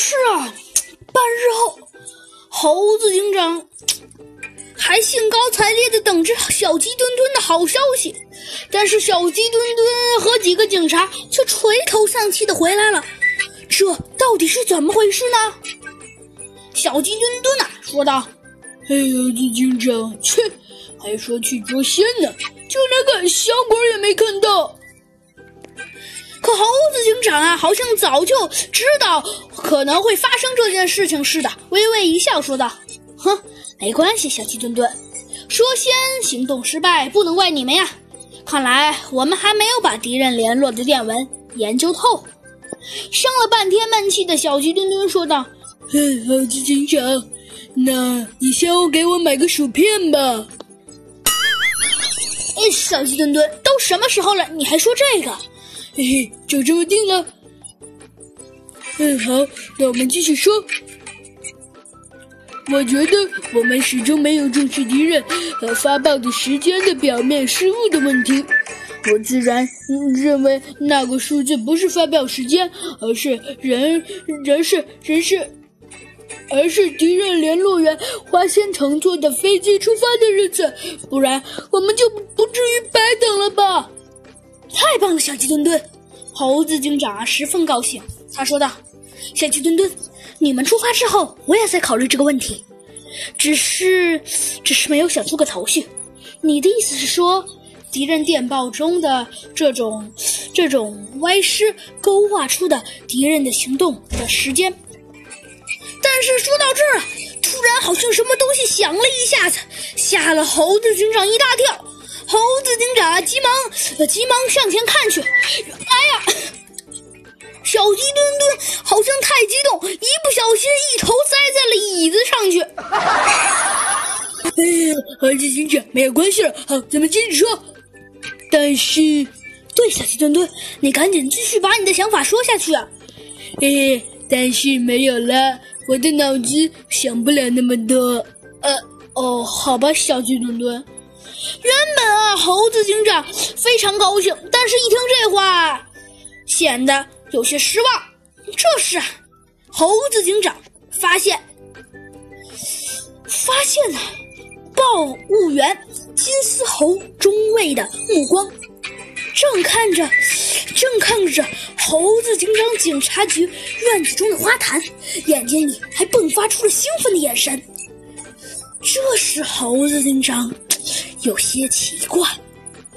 是啊，半日后，猴子警长还兴高采烈的等着小鸡墩墩的好消息，但是小鸡墩墩和几个警察却垂头丧气的回来了。这到底是怎么回事呢？小鸡墩墩啊说道：“哎呀，这警长，切，还说去捉仙呢，就连个小鬼也没看到。”警长啊，好像早就知道可能会发生这件事情似的，微微一笑说道：“哼，没关系，小鸡墩墩，说先行动失败，不能怪你们呀。看来我们还没有把敌人联络的电文研究透。”生了半天闷气的小鸡墩墩说道：“嘿，猴子警长，那你下午给我买个薯片吧。”哎，小鸡墩墩，都什么时候了，你还说这个？嘿嘿，就这么定了。嗯，好，那我们继续说。我觉得我们始终没有重视敌人和发报的时间的表面失误的问题。我自然认为那个数字不是发表时间，而是人人是人是，而是敌人联络员花仙乘坐的飞机出发的日子。不然我们就不至于白等了吧。太棒了，小鸡墩墩！猴子警长十分高兴。他说道：“小鸡墩墩，你们出发之后，我也在考虑这个问题，只是，只是没有想出个头绪。你的意思是说，敌人电报中的这种这种歪诗勾画出的敌人的行动的时间？但是说到这儿，突然好像什么东西响了一下子，吓了猴子警长一大跳。”猴子警长急忙，急忙向前看去。哎呀，小鸡墩墩好像太激动，一不小心一头栽在了椅子上去。哎呀，猴子警长没有关系了，好，咱们接着说。但是，对，小鸡墩墩，你赶紧继续把你的想法说下去啊。嘿嘿，但是没有了，我的脑子想不了那么多。呃，哦，好吧，小鸡墩墩。原本啊，猴子警长非常高兴，但是一听这话，显得有些失望。这时，猴子警长发现，发现了报务员金丝猴中尉的目光，正看着，正看着猴子警长警察局院子中的花坛，眼睛里还迸发出了兴奋的眼神。这时，猴子警长。有些奇怪。